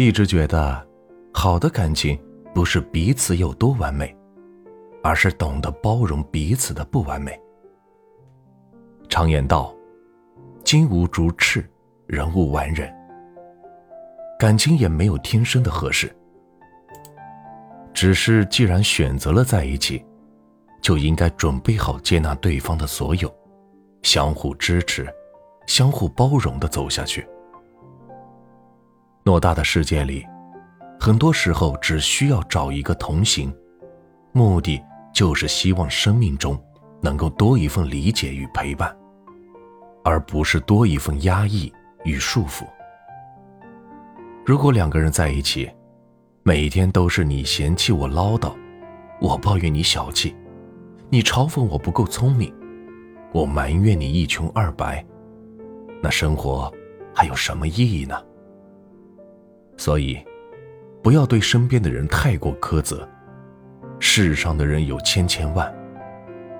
一直觉得，好的感情不是彼此有多完美，而是懂得包容彼此的不完美。常言道：“金无足赤，人无完人。”感情也没有天生的合适，只是既然选择了在一起，就应该准备好接纳对方的所有，相互支持，相互包容的走下去。偌大的世界里，很多时候只需要找一个同行，目的就是希望生命中能够多一份理解与陪伴，而不是多一份压抑与束缚。如果两个人在一起，每天都是你嫌弃我唠叨，我抱怨你小气，你嘲讽我不够聪明，我埋怨你一穷二白，那生活还有什么意义呢？所以，不要对身边的人太过苛责。世上的人有千千万，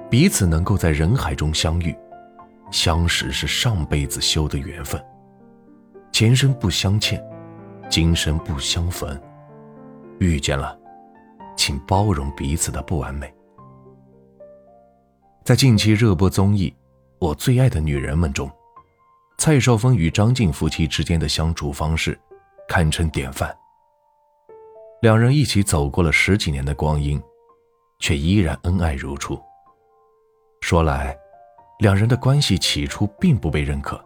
彼此能够在人海中相遇，相识是上辈子修的缘分，前生不相欠。今生不相逢，遇见了，请包容彼此的不完美。在近期热播综艺《我最爱的女人们》中，蔡少芬与张晋夫妻之间的相处方式堪称典范。两人一起走过了十几年的光阴，却依然恩爱如初。说来，两人的关系起初并不被认可，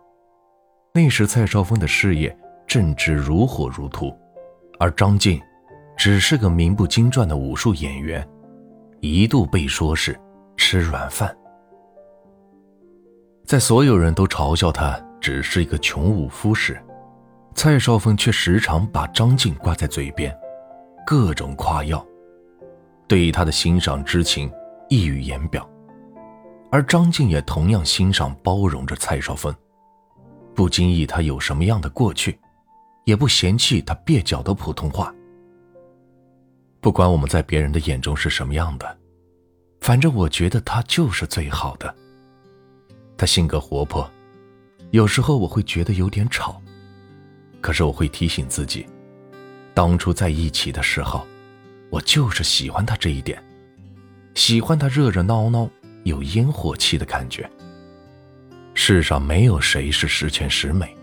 那时蔡少芬的事业。正值如火如荼，而张晋只是个名不经传的武术演员，一度被说是吃软饭。在所有人都嘲笑他只是一个穷武夫时，蔡少芬却时常把张静挂在嘴边，各种夸耀，对他的欣赏之情溢于言表。而张静也同样欣赏包容着蔡少芬，不经意他有什么样的过去。也不嫌弃他蹩脚的普通话。不管我们在别人的眼中是什么样的，反正我觉得他就是最好的。他性格活泼，有时候我会觉得有点吵，可是我会提醒自己，当初在一起的时候，我就是喜欢他这一点，喜欢他热热闹闹、有烟火气的感觉。世上没有谁是十全十美，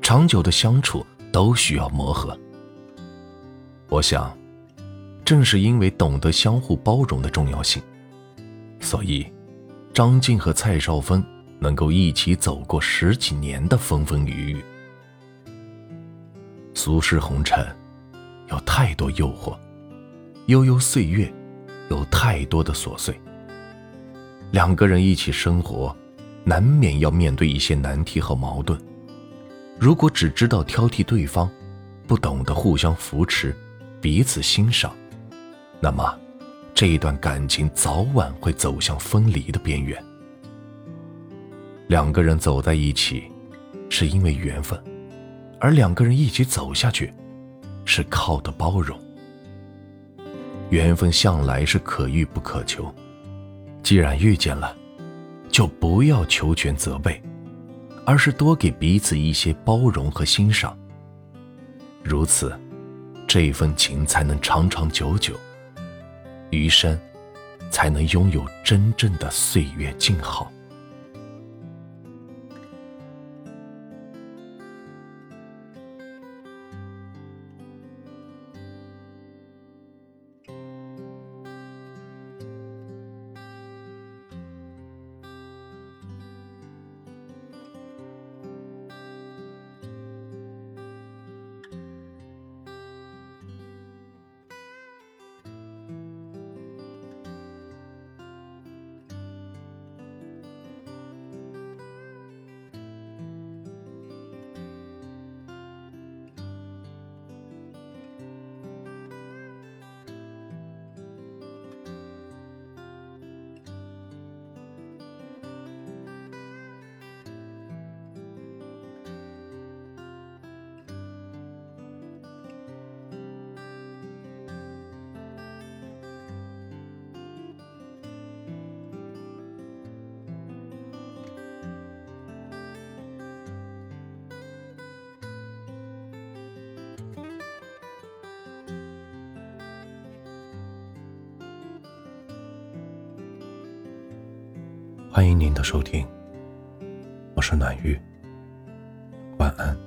长久的相处。都需要磨合。我想，正是因为懂得相互包容的重要性，所以张晋和蔡少芬能够一起走过十几年的风风雨雨。俗世红尘，有太多诱惑；悠悠岁月，有太多的琐碎。两个人一起生活，难免要面对一些难题和矛盾。如果只知道挑剔对方，不懂得互相扶持、彼此欣赏，那么这一段感情早晚会走向分离的边缘。两个人走在一起，是因为缘分；而两个人一起走下去，是靠的包容。缘分向来是可遇不可求，既然遇见了，就不要求全责备。而是多给彼此一些包容和欣赏，如此，这份情才能长长久久，余生才能拥有真正的岁月静好。欢迎您的收听，我是暖玉，晚安。